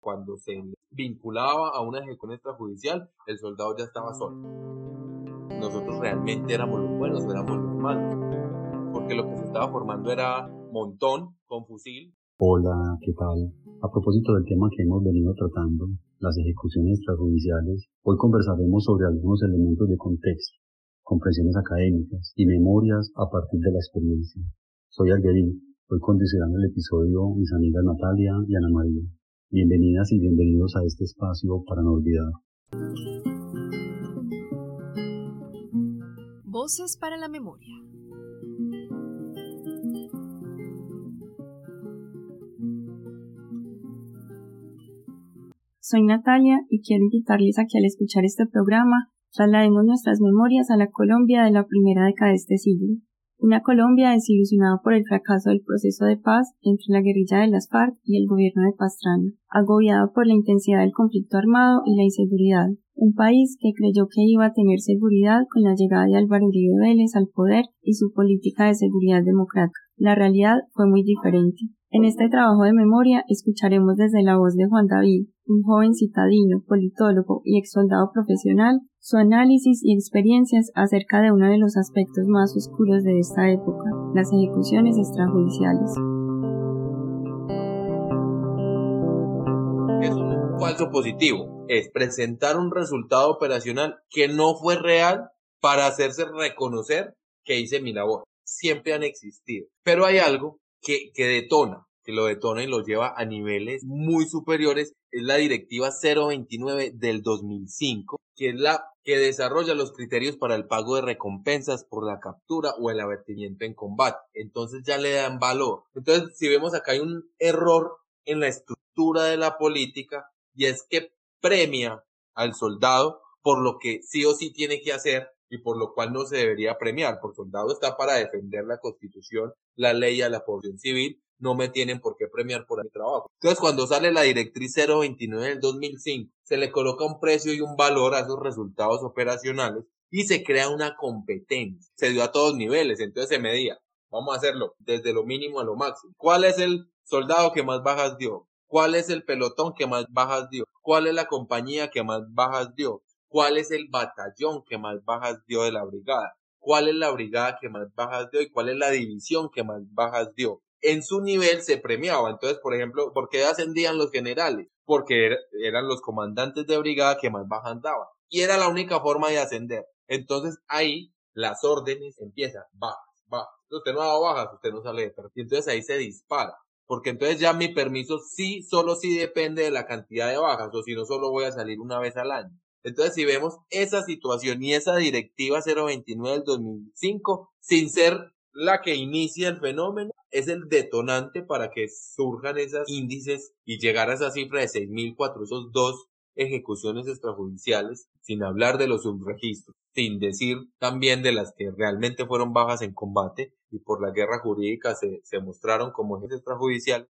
Cuando se vinculaba a una ejecución extrajudicial, el soldado ya estaba solo. Nosotros realmente éramos los buenos, éramos los malos. Porque lo que se estaba formando era montón con fusil. Hola, ¿qué tal? A propósito del tema que hemos venido tratando, las ejecuciones extrajudiciales, hoy conversaremos sobre algunos elementos de contexto, comprensiones académicas y memorias a partir de la experiencia. Soy Alguerín, hoy conducirán el episodio mis amigas Natalia y Ana María. Bienvenidas y bienvenidos a este espacio para no olvidar. Voces para la memoria. Soy Natalia y quiero invitarles a que al escuchar este programa traslademos nuestras memorias a la Colombia de la primera década de este siglo. Una Colombia desilusionada por el fracaso del proceso de paz entre la guerrilla de las FARC y el gobierno de Pastrana, agobiada por la intensidad del conflicto armado y la inseguridad. Un país que creyó que iba a tener seguridad con la llegada de Álvaro Uribe Vélez al poder y su política de seguridad democrática. La realidad fue muy diferente. En este trabajo de memoria escucharemos desde la voz de Juan David, un joven citadino, politólogo y ex soldado profesional, su análisis y experiencias acerca de uno de los aspectos más oscuros de esta época, las ejecuciones extrajudiciales. Es un falso positivo, es presentar un resultado operacional que no fue real para hacerse reconocer que hice mi labor siempre han existido. Pero hay algo que, que detona, que lo detona y lo lleva a niveles muy superiores, es la directiva 029 del 2005, que es la que desarrolla los criterios para el pago de recompensas por la captura o el abatimiento en combate. Entonces ya le dan valor. Entonces, si vemos acá hay un error en la estructura de la política y es que premia al soldado por lo que sí o sí tiene que hacer y por lo cual no se debería premiar, porque soldado está para defender la constitución, la ley a la población civil, no me tienen por qué premiar por mi trabajo. Entonces, cuando sale la directriz 029 del 2005, se le coloca un precio y un valor a esos resultados operacionales y se crea una competencia. Se dio a todos niveles, entonces se medía. Vamos a hacerlo desde lo mínimo a lo máximo. ¿Cuál es el soldado que más bajas dio? ¿Cuál es el pelotón que más bajas dio? ¿Cuál es la compañía que más bajas dio? cuál es el batallón que más bajas dio de la brigada, cuál es la brigada que más bajas dio y cuál es la división que más bajas dio. En su nivel se premiaba. Entonces, por ejemplo, ¿por qué ascendían los generales? Porque er, eran los comandantes de brigada que más bajas daban. Y era la única forma de ascender. Entonces ahí las órdenes empiezan, bajas, bajas. Usted no da bajas, usted no sale de perfil. Y entonces ahí se dispara. Porque entonces ya mi permiso sí, solo sí depende de la cantidad de bajas, o si no, solo voy a salir una vez al año. Entonces, si vemos esa situación y esa directiva 029 del 2005, sin ser la que inicia el fenómeno, es el detonante para que surjan esos índices y llegar a esa cifra de 6.402 ejecuciones extrajudiciales, sin hablar de los subregistros, sin decir también de las que realmente fueron bajas en combate y por la guerra jurídica se, se mostraron como ejes extrajudicial.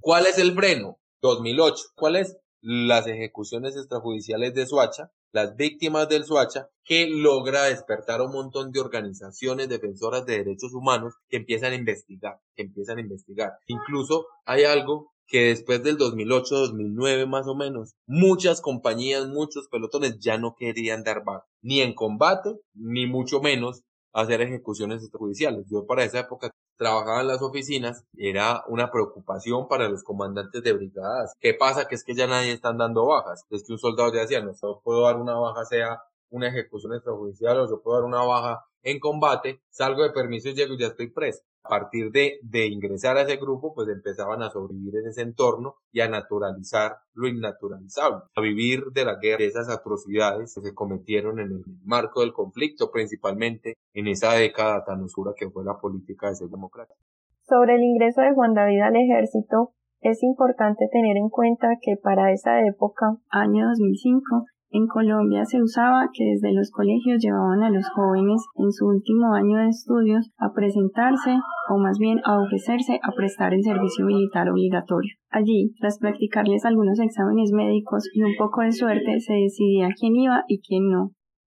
¿Cuál es el freno? 2008. ¿Cuál es? las ejecuciones extrajudiciales de Suacha, las víctimas del Suacha, que logra despertar a un montón de organizaciones defensoras de derechos humanos que empiezan a investigar, que empiezan a investigar. Incluso hay algo que después del 2008-2009 más o menos, muchas compañías, muchos pelotones ya no querían dar baja, ni en combate, ni mucho menos hacer ejecuciones extrajudiciales. Yo para esa época trabajaba en las oficinas, era una preocupación para los comandantes de brigadas. ¿Qué pasa? Que es que ya nadie están dando bajas. Es que un soldado ya decía, no, yo puedo dar una baja, sea una ejecución extrajudicial o yo puedo dar una baja en combate, salgo de permiso y llego y ya estoy preso. A partir de, de ingresar a ese grupo, pues empezaban a sobrevivir en ese entorno y a naturalizar lo innaturalizable, a vivir de la guerra, de esas atrocidades que se cometieron en el marco del conflicto, principalmente en esa década tan oscura que fue la política de ser democrática. Sobre el ingreso de Juan David al ejército, es importante tener en cuenta que para esa época, año 2005, en Colombia se usaba que desde los colegios llevaban a los jóvenes en su último año de estudios a presentarse o más bien a ofrecerse a prestar el servicio militar obligatorio. Allí, tras practicarles algunos exámenes médicos y un poco de suerte, se decidía quién iba y quién no.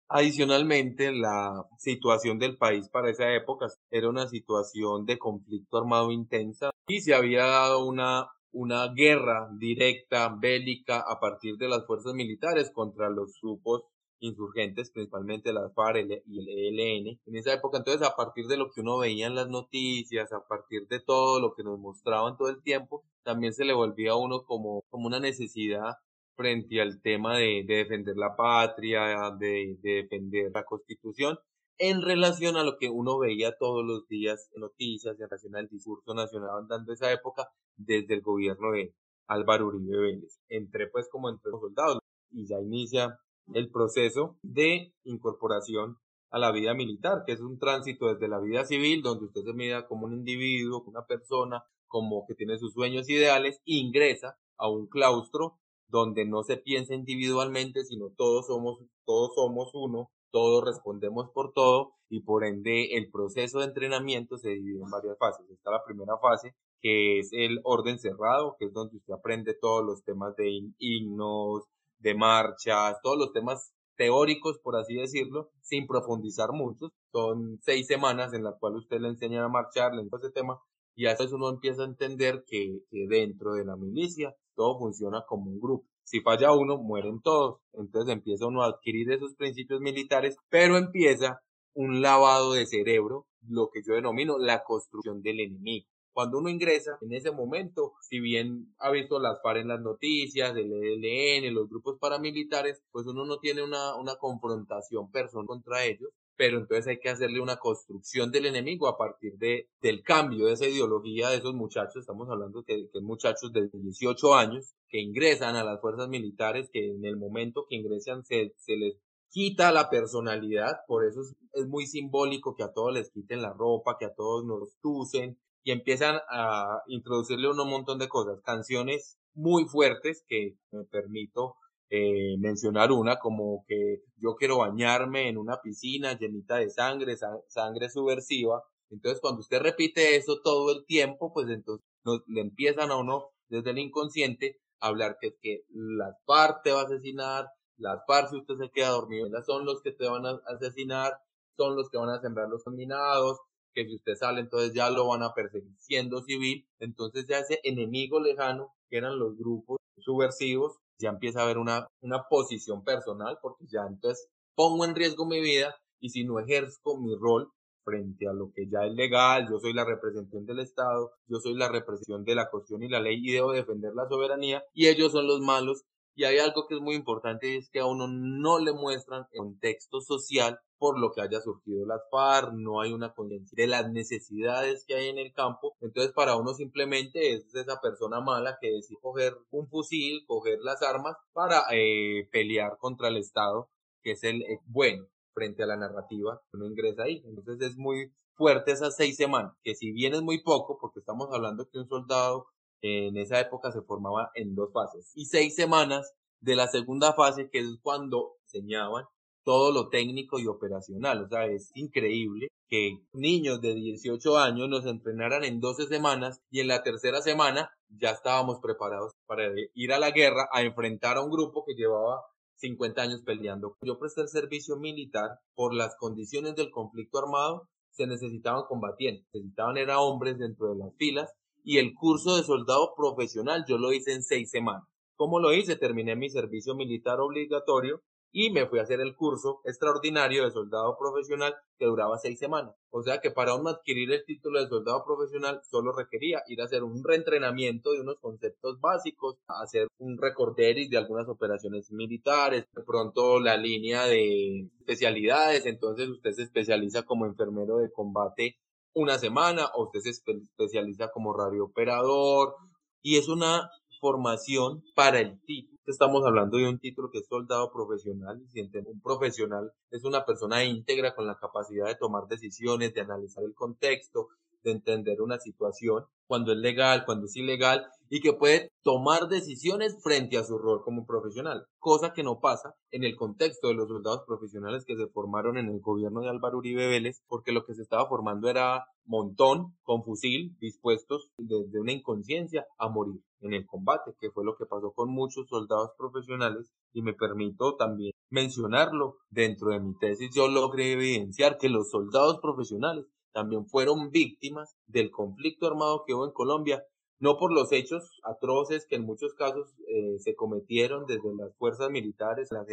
Adicionalmente, la situación del país para esa época era una situación de conflicto armado intensa y se había dado una, una guerra directa, bélica, a partir de las fuerzas militares contra los grupos insurgentes, principalmente las FARC y el ELN. En esa época, entonces, a partir de lo que uno veía en las noticias, a partir de todo lo que nos mostraban todo el tiempo, también se le volvía a uno como, como una necesidad frente al tema de, defender la patria, de, defender la constitución, en relación a lo que uno veía todos los días en noticias, en relación al discurso nacional dando esa época desde el gobierno de Álvaro Uribe Vélez. Entré pues como entre los soldados y ya inicia el proceso de incorporación a la vida militar, que es un tránsito desde la vida civil, donde usted se mira como un individuo, como una persona, como que tiene sus sueños ideales, ingresa a un claustro donde no se piensa individualmente, sino todos somos, todos somos uno, todos respondemos por todo y por ende el proceso de entrenamiento se divide en varias fases. Está la primera fase, que es el orden cerrado, que es donde usted aprende todos los temas de himnos, de marchas, todos los temas teóricos, por así decirlo, sin profundizar mucho. Son seis semanas en las cuales usted le enseña a marchar, le enseña ese tema, y a veces uno empieza a entender que dentro de la milicia todo funciona como un grupo. Si falla uno, mueren todos. Entonces empieza uno a adquirir esos principios militares, pero empieza un lavado de cerebro, lo que yo denomino la construcción del enemigo. Cuando uno ingresa, en ese momento, si bien ha visto las FARC en las noticias, el ELN, los grupos paramilitares, pues uno no tiene una, una confrontación personal contra ellos, pero entonces hay que hacerle una construcción del enemigo a partir de, del cambio de esa ideología de esos muchachos, estamos hablando de que muchachos de 18 años que ingresan a las fuerzas militares, que en el momento que ingresan se, se les quita la personalidad, por eso es, es, muy simbólico que a todos les quiten la ropa, que a todos nos tucen y empiezan a introducirle un montón de cosas, canciones muy fuertes que me permito eh, mencionar una como que yo quiero bañarme en una piscina llenita de sangre, sangre subversiva. Entonces, cuando usted repite eso todo el tiempo, pues entonces le empiezan a uno desde el inconsciente a hablar que, que las FARC te va a asesinar, las FARC si usted se queda dormido, son los que te van a asesinar, son los que van a sembrar los combinados, que si usted sale entonces ya lo van a perseguir siendo civil, entonces ya ese enemigo lejano que eran los grupos subversivos ya empieza a haber una, una posición personal, porque ya entonces pongo en riesgo mi vida y si no ejerzo mi rol frente a lo que ya es legal, yo soy la representación del Estado, yo soy la representación de la cuestión y la ley y debo defender la soberanía y ellos son los malos y hay algo que es muy importante y es que a uno no le muestran el contexto social por lo que haya surgido las FARC, no hay una conciencia de las necesidades que hay en el campo, entonces para uno simplemente es esa persona mala que decide coger un fusil, coger las armas para eh, pelear contra el Estado, que es el bueno frente a la narrativa uno ingresa ahí. Entonces es muy fuerte esas seis semanas, que si bien es muy poco, porque estamos hablando que un soldado en esa época se formaba en dos fases. Y seis semanas de la segunda fase, que es cuando enseñaban todo lo técnico y operacional. O sea, es increíble que niños de 18 años nos entrenaran en 12 semanas y en la tercera semana ya estábamos preparados para ir a la guerra a enfrentar a un grupo que llevaba 50 años peleando. Yo presté el servicio militar por las condiciones del conflicto armado, se necesitaban combatientes, necesitaban era hombres dentro de las filas y el curso de soldado profesional yo lo hice en seis semanas. ¿Cómo lo hice? Terminé mi servicio militar obligatorio y me fui a hacer el curso extraordinario de soldado profesional que duraba seis semanas. O sea que para uno adquirir el título de soldado profesional solo requería ir a hacer un reentrenamiento de unos conceptos básicos, hacer un recorderis de algunas operaciones militares, de pronto la línea de especialidades, entonces usted se especializa como enfermero de combate una semana o usted se especializa como radiooperador y es una formación para el título. Estamos hablando de un título que es soldado profesional y si un profesional es una persona íntegra con la capacidad de tomar decisiones, de analizar el contexto, de entender una situación, cuando es legal, cuando es ilegal, y que puede tomar decisiones frente a su rol como profesional, cosa que no pasa en el contexto de los soldados profesionales que se formaron en el gobierno de Álvaro Uribe Vélez, porque lo que se estaba formando era montón con fusil, dispuestos desde una inconsciencia a morir en el combate, que fue lo que pasó con muchos soldados profesionales, y me permito también mencionarlo, dentro de mi tesis yo logré evidenciar que los soldados profesionales también fueron víctimas del conflicto armado que hubo en Colombia, no por los hechos atroces que en muchos casos eh, se cometieron desde las fuerzas militares, las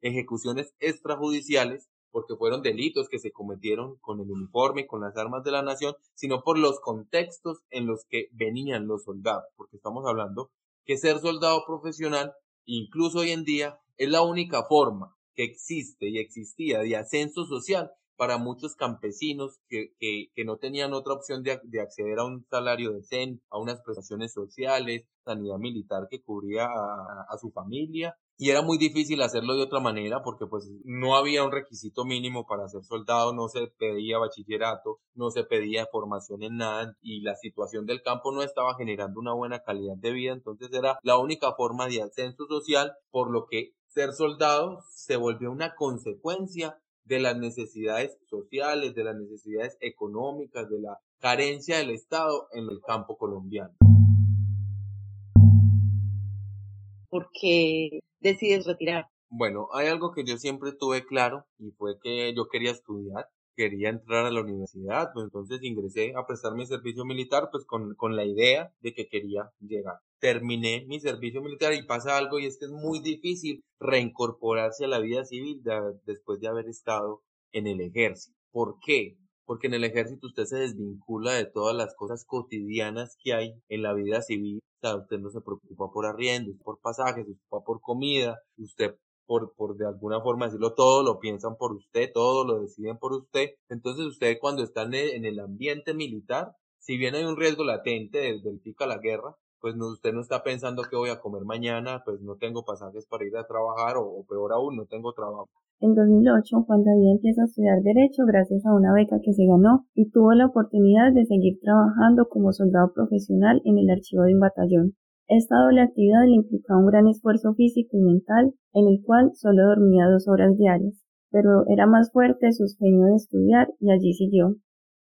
ejecuciones extrajudiciales, porque fueron delitos que se cometieron con el uniforme y con las armas de la nación, sino por los contextos en los que venían los soldados, porque estamos hablando que ser soldado profesional, incluso hoy en día, es la única forma que existe y existía de ascenso social para muchos campesinos que, que, no tenían otra opción de, acceder a un salario decente, a unas prestaciones sociales, sanidad militar que cubría a, a, su familia. Y era muy difícil hacerlo de otra manera porque pues no había un requisito mínimo para ser soldado, no se pedía bachillerato, no se pedía formación en nada y la situación del campo no estaba generando una buena calidad de vida, entonces era la única forma de ascenso social, por lo que ser soldado se volvió una consecuencia de las necesidades sociales, de las necesidades económicas, de la carencia del Estado en el campo colombiano. ¿Por qué decides retirar? Bueno, hay algo que yo siempre tuve claro y fue que yo quería estudiar, quería entrar a la universidad, pues entonces ingresé a prestar mi servicio militar pues con, con la idea de que quería llegar. Terminé mi servicio militar y pasa algo y es que es muy difícil reincorporarse a la vida civil después de haber estado en el ejército. ¿Por qué? Porque en el ejército usted se desvincula de todas las cosas cotidianas que hay en la vida civil. O sea, usted no se preocupa por arriendo, por pasajes, se preocupa por comida, usted por, por de alguna forma decirlo, todo lo piensan por usted, todo lo deciden por usted. Entonces usted cuando está en el, ambiente militar, si bien hay un riesgo latente desde el pico a la guerra, pues no, usted no está pensando que voy a comer mañana, pues no tengo pasajes para ir a trabajar o, peor aún, no tengo trabajo. En 2008, Juan David empieza a estudiar Derecho gracias a una beca que se ganó y tuvo la oportunidad de seguir trabajando como soldado profesional en el archivo de un batallón. Esta doble actividad le implicaba un gran esfuerzo físico y mental, en el cual solo dormía dos horas diarias, pero era más fuerte su sueño de estudiar y allí siguió.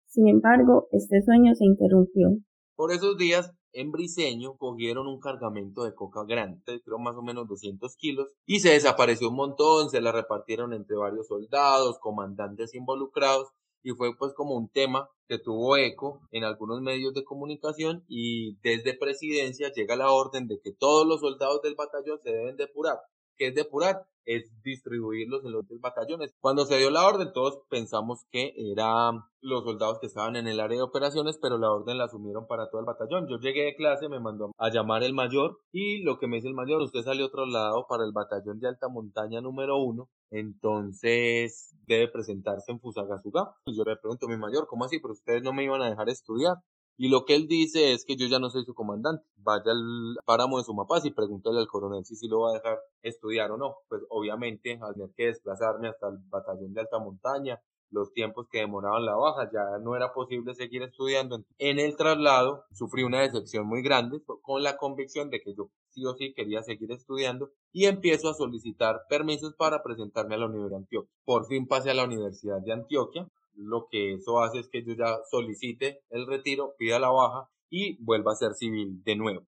Sin embargo, este sueño se interrumpió. Por esos días, en Briseño cogieron un cargamento de coca grande, creo más o menos 200 kilos, y se desapareció un montón, se la repartieron entre varios soldados, comandantes involucrados, y fue pues como un tema que tuvo eco en algunos medios de comunicación y desde presidencia llega la orden de que todos los soldados del batallón se deben depurar. ¿Qué es depurar? Es distribuirlos en los batallones. Cuando se dio la orden, todos pensamos que eran los soldados que estaban en el área de operaciones, pero la orden la asumieron para todo el batallón. Yo llegué de clase, me mandó a llamar el mayor y lo que me dice el mayor, usted salió otro lado para el batallón de alta montaña número uno, entonces debe presentarse en Fusagasugá. Y yo le pregunto mi mayor, ¿cómo así? Pero ustedes no me iban a dejar estudiar. Y lo que él dice es que yo ya no soy su comandante. Vaya al páramo de Sumapaz y pregúntale al coronel si sí lo va a dejar estudiar o no. Pues obviamente al tener que desplazarme hasta el batallón de alta montaña, los tiempos que demoraban la baja, ya no era posible seguir estudiando. En el traslado sufrí una decepción muy grande con la convicción de que yo sí o sí quería seguir estudiando y empiezo a solicitar permisos para presentarme a la Universidad de Antioquia. Por fin pasé a la Universidad de Antioquia, lo que eso hace es que yo ya solicite el retiro, pida la baja y vuelva a ser civil de nuevo.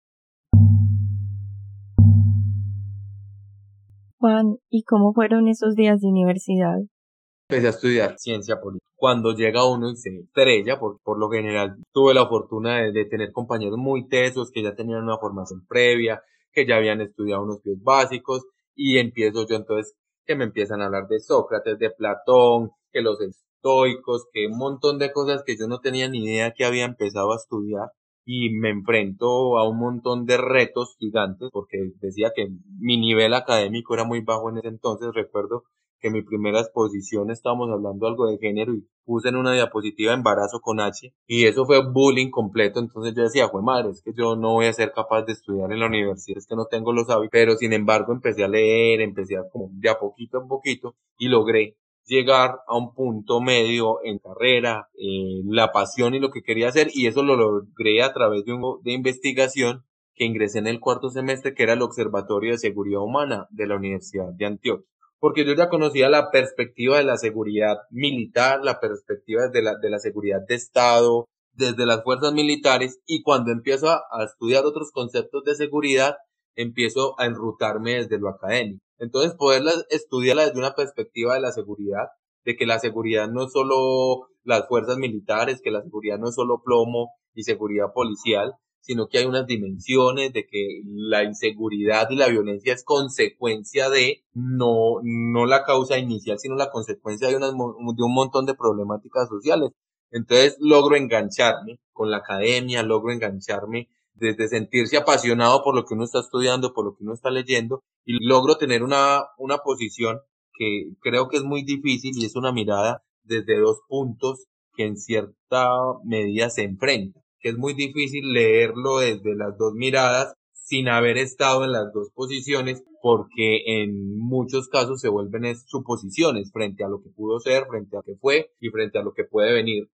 Juan, ¿y cómo fueron esos días de universidad? Empecé a estudiar ciencia política. Cuando llega uno y se estrella, por, por lo general tuve la fortuna de, de tener compañeros muy tesos que ya tenían una formación previa, que ya habían estudiado unos pies básicos y empiezo yo entonces que me empiezan a hablar de Sócrates, de Platón, que los que un montón de cosas que yo no tenía ni idea que había empezado a estudiar y me enfrento a un montón de retos gigantes porque decía que mi nivel académico era muy bajo en ese entonces. Recuerdo que mi primera exposición estábamos hablando algo de género y puse en una diapositiva embarazo con H y eso fue bullying completo. Entonces yo decía, fue madre, es que yo no voy a ser capaz de estudiar en la universidad, es que no tengo los hábitos, pero sin embargo empecé a leer, empecé a como de a poquito a poquito y logré llegar a un punto medio en carrera, la pasión y lo que quería hacer, y eso lo logré a través de, un, de investigación que ingresé en el cuarto semestre, que era el Observatorio de Seguridad Humana de la Universidad de Antioquia. Porque yo ya conocía la perspectiva de la seguridad militar, la perspectiva de la, de la seguridad de Estado, desde las fuerzas militares, y cuando empiezo a estudiar otros conceptos de seguridad, empiezo a enrutarme desde lo académico. Entonces, poderla estudiarla desde una perspectiva de la seguridad, de que la seguridad no es solo las fuerzas militares, que la seguridad no es solo plomo y seguridad policial, sino que hay unas dimensiones de que la inseguridad y la violencia es consecuencia de, no, no la causa inicial, sino la consecuencia de, unas, de un montón de problemáticas sociales. Entonces logro engancharme con la academia, logro engancharme desde sentirse apasionado por lo que uno está estudiando, por lo que uno está leyendo, y logro tener una, una posición que creo que es muy difícil y es una mirada desde dos puntos que en cierta medida se enfrentan que es muy difícil leerlo desde las dos miradas sin haber estado en las dos posiciones, porque en muchos casos se vuelven suposiciones frente a lo que pudo ser, frente a lo que fue y frente a lo que puede venir.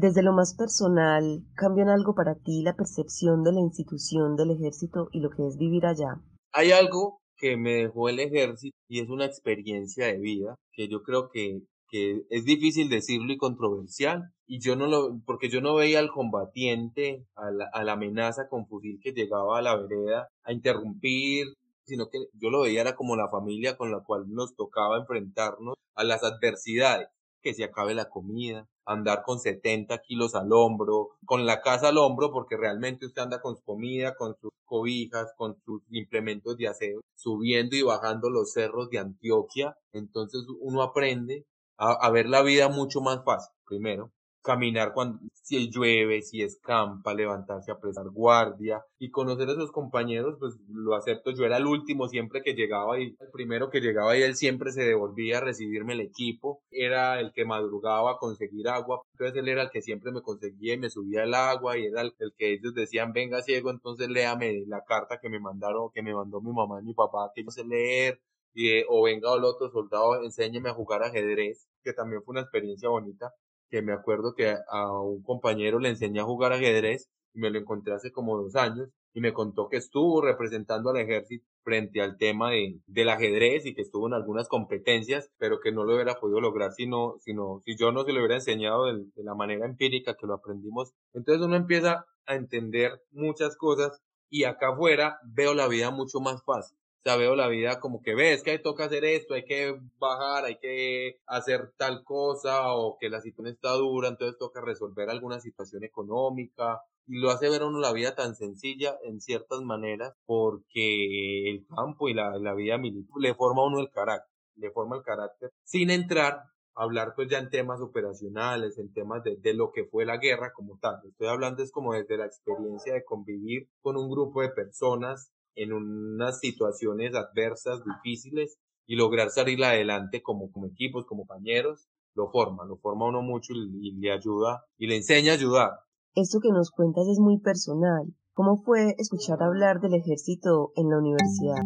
Desde lo más personal, ¿cambian algo para ti la percepción de la institución del ejército y lo que es vivir allá? Hay algo que me dejó el ejército y es una experiencia de vida que yo creo que que es difícil decirlo y controversial, y yo no lo, porque yo no veía al combatiente, a la, amenaza con fusil que llegaba a la vereda a interrumpir, sino que yo lo veía era como la familia con la cual nos tocaba enfrentarnos a las adversidades, que se acabe la comida, andar con 70 kilos al hombro, con la casa al hombro, porque realmente usted anda con su comida, con sus cobijas, con sus implementos de aseo, subiendo y bajando los cerros de Antioquia. Entonces uno aprende a, ver la vida mucho más fácil. Primero, caminar cuando si llueve, si escampa, levantarse a prestar guardia y conocer a esos compañeros, pues lo acepto. Yo era el último siempre que llegaba y el primero que llegaba y él siempre se devolvía a recibirme el equipo. Era el que madrugaba a conseguir agua. Entonces él era el que siempre me conseguía y me subía el agua y era el, que ellos decían, venga ciego, entonces léame la carta que me mandaron, que me mandó mi mamá y mi papá, que yo sé leer y, o venga el otro soldado, enséñeme a jugar ajedrez, que también fue una experiencia bonita, que me acuerdo que a un compañero le enseñé a jugar ajedrez y me lo encontré hace como dos años y me contó que estuvo representando al ejército frente al tema de, del ajedrez y que estuvo en algunas competencias, pero que no lo hubiera podido lograr si no, sino, si yo no se lo hubiera enseñado de, de la manera empírica que lo aprendimos. Entonces uno empieza a entender muchas cosas y acá afuera veo la vida mucho más fácil ya veo la vida como que ves que hay toca hacer esto, hay que bajar, hay que hacer tal cosa o que la situación está dura, entonces toca resolver alguna situación económica y lo hace ver a uno la vida tan sencilla en ciertas maneras porque el campo y la, la vida militar le forma a uno el carácter, le forma el carácter sin entrar a hablar pues ya en temas operacionales, en temas de, de, lo que fue la guerra como tal. Estoy hablando es como desde la experiencia de convivir con un grupo de personas en unas situaciones adversas, difíciles, y lograr salir adelante como, como equipos, como compañeros, lo forma, lo forma uno mucho y, le ayuda y le enseña a ayudar. Esto que nos cuentas es muy personal. ¿Cómo fue escuchar hablar del ejército en la universidad?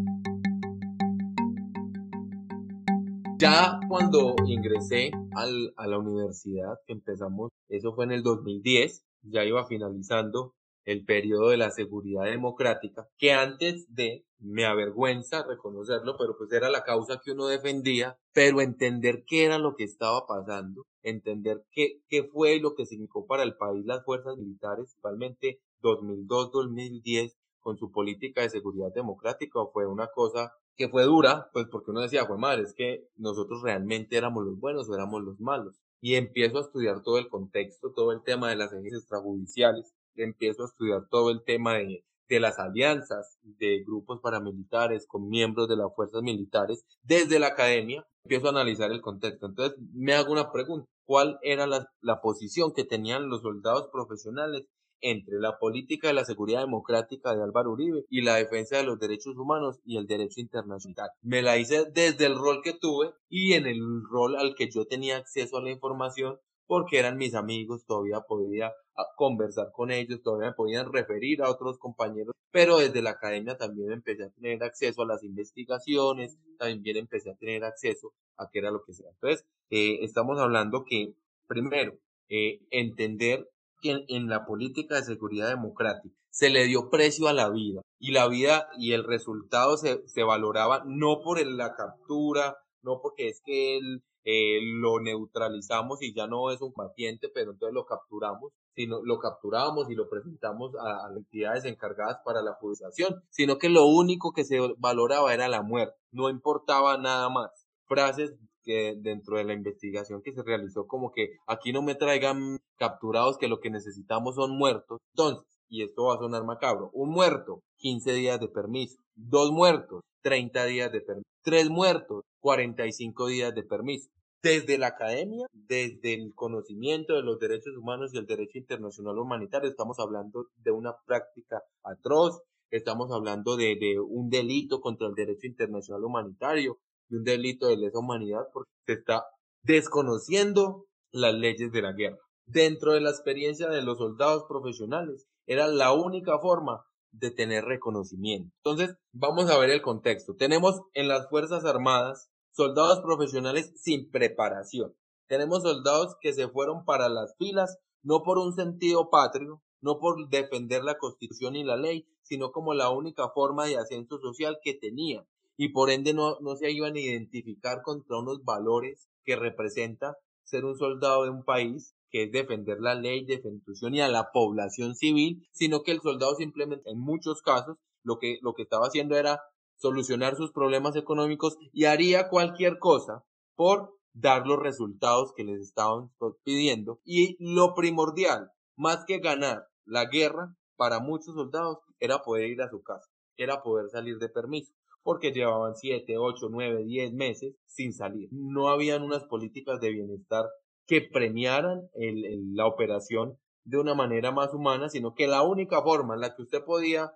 Ya cuando ingresé al, a la universidad, que empezamos, eso fue en el 2010, ya iba finalizando, el periodo de la seguridad democrática, que antes de, me avergüenza reconocerlo, pero pues era la causa que uno defendía, pero entender qué era lo que estaba pasando, entender qué, qué fue lo que significó para el país las fuerzas militares, principalmente 2002-2010, con su política de seguridad democrática, fue una cosa que fue dura, pues porque uno decía, fue madre, es que nosotros realmente éramos los buenos o éramos los malos. Y empiezo a estudiar todo el contexto, todo el tema de las agencias extrajudiciales, empiezo a estudiar todo el tema de, de las alianzas de grupos paramilitares con miembros de las fuerzas militares desde la academia, empiezo a analizar el contexto. Entonces me hago una pregunta, ¿cuál era la, la posición que tenían los soldados profesionales entre la política de la seguridad democrática de Álvaro Uribe y la defensa de los derechos humanos y el derecho internacional. Me la hice desde el rol que tuve y en el rol al que yo tenía acceso a la información porque eran mis amigos, todavía podía ah, conversar con ellos, todavía me podían referir a otros compañeros, pero desde la academia también empecé a tener acceso a las investigaciones, también empecé a tener acceso a qué era lo que sea. Entonces, eh, estamos hablando que, primero, eh, entender que en, la política de seguridad democrática se le dio precio a la vida y la vida y el resultado se, se valoraba no por la captura, no porque es que él eh, lo neutralizamos y ya no es un paciente, pero entonces lo capturamos, sino lo capturamos y lo presentamos a, a entidades encargadas para la judicialización, sino que lo único que se valoraba era la muerte, no importaba nada más. Frases que dentro de la investigación que se realizó como que aquí no me traigan capturados que lo que necesitamos son muertos. Entonces, y esto va a sonar macabro, un muerto, 15 días de permiso, dos muertos, 30 días de permiso, tres muertos, 45 días de permiso. Desde la academia, desde el conocimiento de los derechos humanos y el derecho internacional humanitario, estamos hablando de una práctica atroz, estamos hablando de, un delito contra el derecho internacional humanitario, de un delito de lesa humanidad, porque se está desconociendo las leyes de la guerra. Dentro de la experiencia de los soldados profesionales, era la única forma de tener reconocimiento. Entonces, vamos a ver el contexto. Tenemos en las Fuerzas Armadas soldados profesionales sin preparación. Tenemos soldados que se fueron para las filas no por un sentido patrio, no por defender la constitución y la ley, sino como la única forma de ascenso social que tenían. Y por ende no, no se iban a identificar contra unos valores que representa ser un soldado de un país que es defender la ley de constitución y a la población civil, sino que el soldado simplemente en muchos casos lo que, lo que estaba haciendo era solucionar sus problemas económicos y haría cualquier cosa por dar los resultados que les estaban pidiendo. Y lo primordial, más que ganar la guerra, para muchos soldados era poder ir a su casa, era poder salir de permiso, porque llevaban 7, 8, 9, 10 meses sin salir. No habían unas políticas de bienestar que premiaran el, la operación de una manera más humana, sino que la única forma en la que usted podía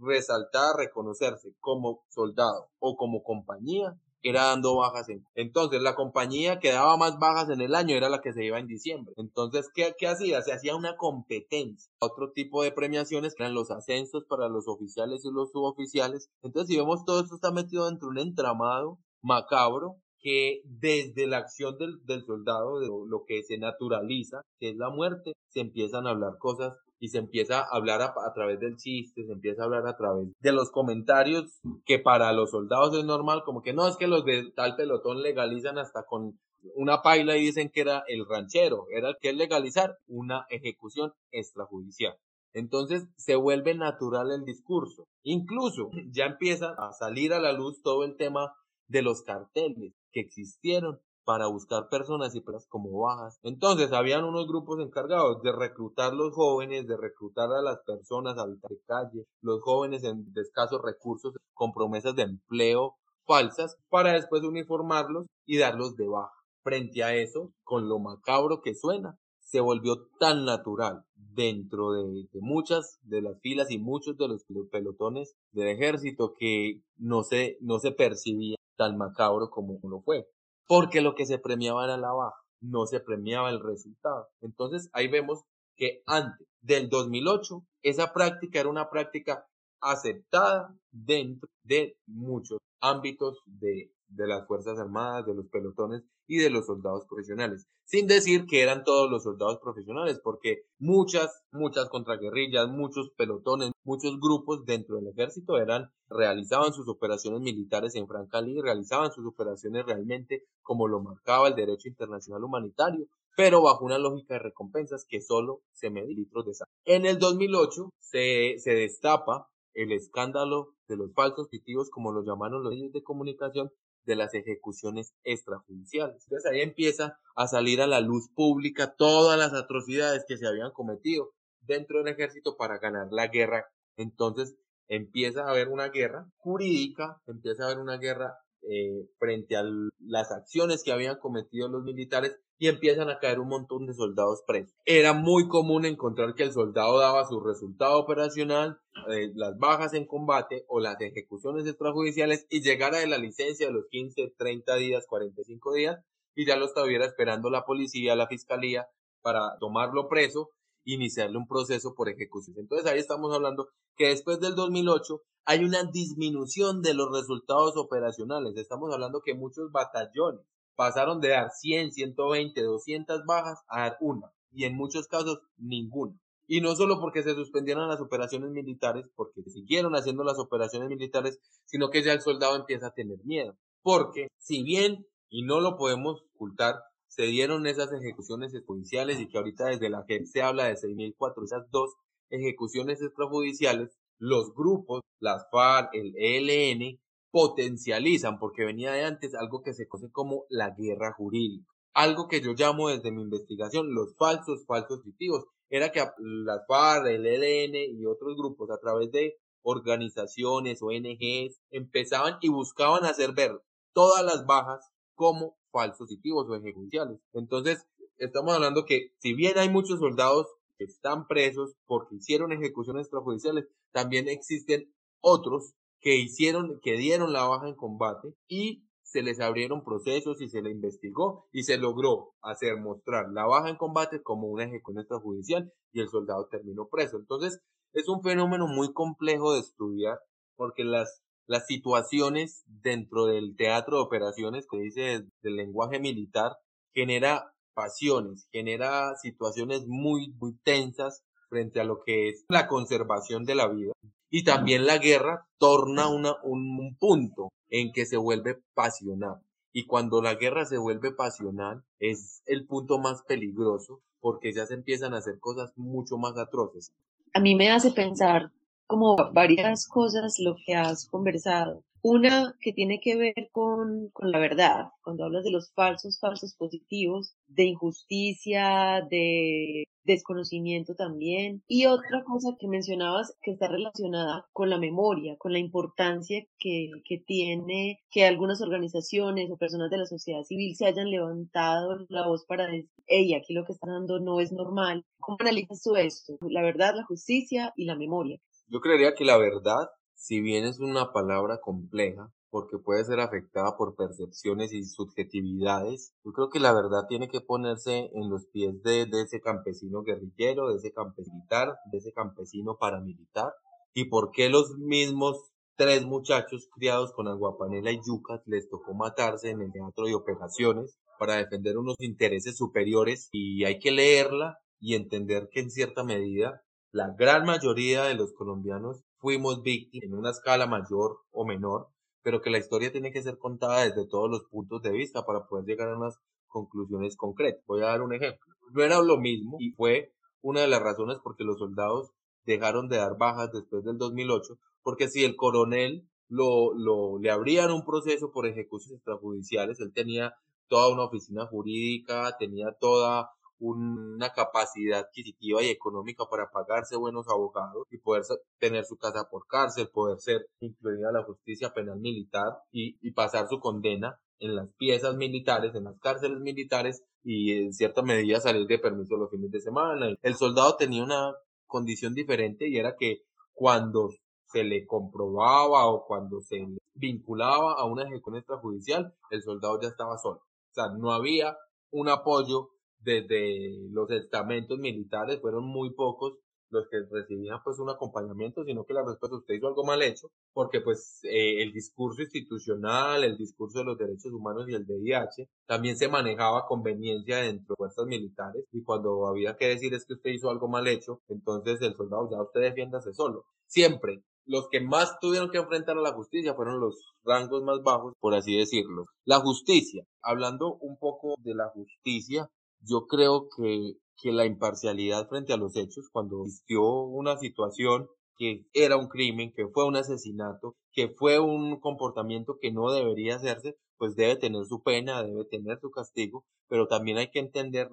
resaltar, reconocerse como soldado o como compañía era dando bajas. En, entonces, la compañía que daba más bajas en el año era la que se iba en diciembre. Entonces, ¿qué, ¿qué hacía? Se hacía una competencia. Otro tipo de premiaciones eran los ascensos para los oficiales y los suboficiales. Entonces, si vemos todo esto está metido dentro de un entramado macabro que desde la acción del, del soldado, de lo que se naturaliza, que es la muerte, se empiezan a hablar cosas y se empieza a hablar a, través del chiste, se empieza a hablar a través de los comentarios que para los soldados es normal, como que no, es que los de tal pelotón legalizan hasta con una paila y dicen que era el ranchero, era el que es legalizar una ejecución extrajudicial. Entonces se vuelve natural el discurso. Incluso ya empieza a salir a la luz todo el tema de los carteles que existieron para buscar personas y personas como bajas. Entonces, habían unos grupos encargados de reclutar los jóvenes, de reclutar a las personas a habitar de calle, los jóvenes en de escasos recursos con promesas de empleo falsas, para después uniformarlos y darlos de baja. Frente a eso, con lo macabro que suena, se volvió tan natural dentro de, muchas de las filas y muchos de los pelotones del ejército que no se, no se percibía tan macabro como lo fue porque lo que se premiaba era la baja, no se premiaba el resultado. Entonces ahí vemos que antes del 2008 esa práctica era una práctica aceptada dentro de muchos ámbitos de, de las Fuerzas Armadas, de los pelotones y de los soldados profesionales. Sin decir que eran todos los soldados profesionales, porque muchas, muchas contraguerrillas, muchos pelotones, muchos grupos dentro del ejército eran, realizaban sus operaciones militares en franca y realizaban sus operaciones realmente como lo marcaba el derecho internacional humanitario, pero bajo una lógica de recompensas que solo se mede litros de sangre. En el 2008 se, se destapa el escándalo de los falsos positivos, como lo llamaron los medios de comunicación, de las ejecuciones extrajudiciales. Entonces ahí empieza a salir a la luz pública todas las atrocidades que se habían cometido dentro del ejército para ganar la guerra. Entonces empieza a haber una guerra jurídica, empieza a haber una guerra eh, frente a las acciones que habían cometido los militares y empiezan a caer un montón de soldados presos. Era muy común encontrar que el soldado daba su resultado operacional, eh, las bajas en combate o las ejecuciones extrajudiciales y llegara de la licencia de los 15, 30 días, 45 días y ya lo estuviera esperando la policía, la fiscalía para tomarlo preso iniciarle un proceso por ejecución. Entonces ahí estamos hablando que después del 2008 hay una disminución de los resultados operacionales. Estamos hablando que muchos batallones pasaron de dar 100, 120, 200 bajas a dar una y en muchos casos ninguna. Y no solo porque se suspendieron las operaciones militares, porque siguieron haciendo las operaciones militares, sino que ya el soldado empieza a tener miedo. porque si bien, y no lo podemos ocultar, se dieron esas ejecuciones judiciales y que ahorita desde la JEP se habla de 6.004, esas dos ejecuciones extrajudiciales, los grupos, las FARC, el ELN, potencializan, porque venía de antes algo que se conoce como la guerra jurídica. Algo que yo llamo desde mi investigación los falsos, falsos positivos. Era que las FARC, el ELN y otros grupos a través de organizaciones, ONGs, empezaban y buscaban hacer ver todas las bajas como falsos positivos o ejecuciales. Entonces, estamos hablando que si bien hay muchos soldados que están presos porque hicieron ejecuciones extrajudiciales, también existen otros que hicieron, que dieron la baja en combate y se les abrieron procesos y se le investigó y se logró hacer mostrar la baja en combate como una ejecución extrajudicial y el soldado terminó preso. Entonces, es un fenómeno muy complejo de estudiar porque las, las situaciones dentro del teatro de operaciones que dice del lenguaje militar genera pasiones, genera situaciones muy, muy tensas frente a lo que es la conservación de la vida. Y también la guerra torna una, un, punto en que se vuelve pasional. Y cuando la guerra se vuelve pasional, es el punto más peligroso porque ya se empiezan a hacer cosas mucho más atroces. A mí me hace pensar como varias cosas lo que has conversado. Una que tiene que ver con, con, la verdad, cuando hablas de los falsos, falsos positivos, de injusticia, de desconocimiento también. Y otra cosa que mencionabas que está relacionada con la memoria, con la importancia que, que tiene que algunas organizaciones o personas de la sociedad civil se hayan levantado la voz para decir, hey, aquí lo que están dando no es normal. ¿Cómo analizas tú esto? La verdad, la justicia y la memoria. Yo creería que la verdad si bien es una palabra compleja, porque puede ser afectada por percepciones y subjetividades, yo creo que la verdad tiene que ponerse en los pies de, ese campesino guerrillero, de ese campesino de ese campesino paramilitar, y por qué los mismos tres muchachos criados con aguapanela y yucas les tocó matarse en el teatro de operaciones para defender unos intereses superiores y hay que leerla y entender que en cierta medida la gran mayoría de los colombianos fuimos víctimas en una escala mayor o menor, pero que la historia tiene que ser contada desde todos los puntos de vista para poder llegar a unas conclusiones concretas. Voy a dar un ejemplo. No era lo mismo y fue una de las razones por que los soldados dejaron de dar bajas después del 2008, porque si el coronel lo, lo, le abrían un proceso por ejecuciones extrajudiciales, él tenía toda una oficina jurídica, tenía toda una capacidad adquisitiva y económica para pagarse buenos abogados y poder tener su casa por cárcel, poder ser incluida a la justicia penal militar y, y pasar su condena en las piezas militares, en las cárceles militares y en cierta medida salir de permiso los fines de semana. El soldado tenía una condición diferente y era que cuando se le comprobaba o cuando se vinculaba a una ejecución extrajudicial, el soldado ya estaba solo. O sea, no había un apoyo desde los estamentos militares fueron muy pocos los que recibían pues un acompañamiento, sino que la respuesta usted hizo algo mal hecho, porque pues eh, el discurso institucional, el discurso de los derechos humanos y el DIH también se manejaba conveniencia dentro de fuerzas militares y cuando había que decir es que usted hizo algo mal hecho, entonces el soldado ya usted defiéndase solo. Siempre los que más tuvieron que enfrentar a la justicia fueron los rangos más bajos, por así decirlo. La justicia, hablando un poco de la justicia, yo creo que, que la imparcialidad frente a los hechos, cuando existió una situación que era un crimen, que fue un asesinato, que fue un comportamiento que no debería hacerse, pues debe tener su pena, debe tener su castigo, pero también hay que entender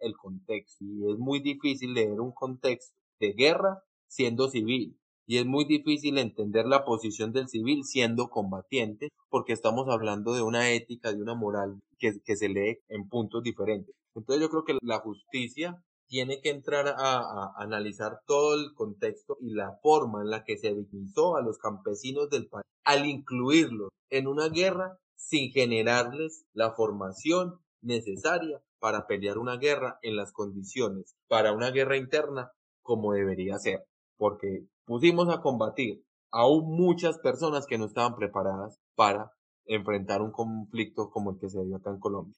el contexto. Y es muy difícil leer un contexto de guerra siendo civil y es muy difícil entender la posición del civil siendo combatiente porque estamos hablando de una ética, de una moral que, que se lee en puntos diferentes. Entonces yo creo que la justicia tiene que entrar a, analizar todo el contexto y la forma en la que se victimizó a los campesinos del país al incluirlos en una guerra sin generarles la formación necesaria para pelear una guerra en las condiciones para una guerra interna como debería ser. Porque pusimos a combatir aún muchas personas que no estaban preparadas para enfrentar un conflicto como el que se dio acá en Colombia.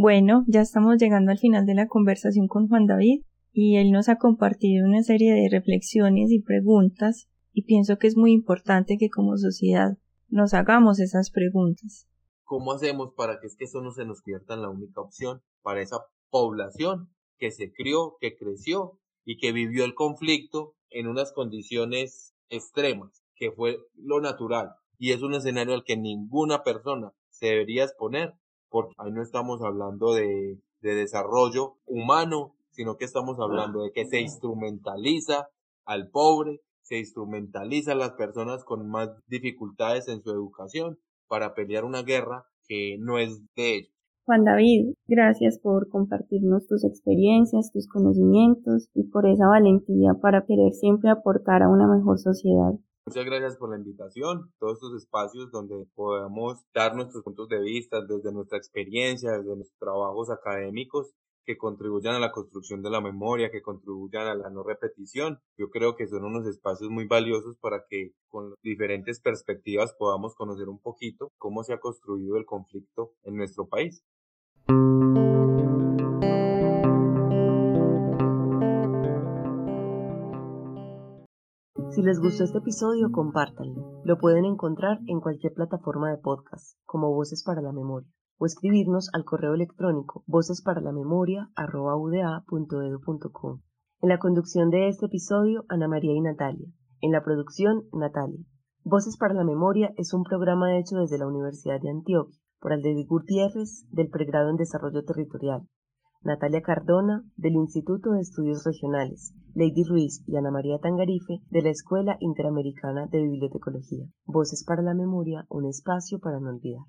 Bueno, ya estamos llegando al final de la conversación con Juan David y él nos ha compartido una serie de reflexiones y preguntas y pienso que es muy importante que como sociedad nos hagamos esas preguntas. ¿Cómo hacemos para que es eso no se nos pierda en la única opción para esa población que se crió, que creció y que vivió el conflicto en unas condiciones extremas, que fue lo natural? Y es un escenario al que ninguna persona se debería exponer, porque ahí no estamos hablando de, de desarrollo humano, sino que estamos hablando de que se instrumentaliza al pobre, se instrumentaliza a las personas con más dificultades en su educación para pelear una guerra que no es de ellos. Juan David, gracias por compartirnos tus experiencias, tus conocimientos y por esa valentía para querer siempre aportar a una mejor sociedad. Muchas gracias por la invitación, todos estos espacios donde podamos dar nuestros puntos de vista desde nuestra experiencia, desde nuestros trabajos académicos que contribuyan a la construcción de la memoria, que contribuyan a la no repetición. Yo creo que son unos espacios muy valiosos para que con diferentes perspectivas podamos conocer un poquito cómo se ha construido el conflicto en nuestro país. Si les gustó este episodio, compártanlo. Lo pueden encontrar en cualquier plataforma de podcast, como Voces para la Memoria o escribirnos al correo electrónico vocesparalamemoria.uda.edu.co. En la conducción de este episodio, Ana María y Natalia. En la producción, Natalia. Voces para la Memoria es un programa hecho desde la Universidad de Antioquia por Aldedi Gutiérrez del pregrado en Desarrollo Territorial, Natalia Cardona del Instituto de Estudios Regionales, Lady Ruiz y Ana María Tangarife de la Escuela Interamericana de Bibliotecología. Voces para la Memoria, un espacio para no olvidar.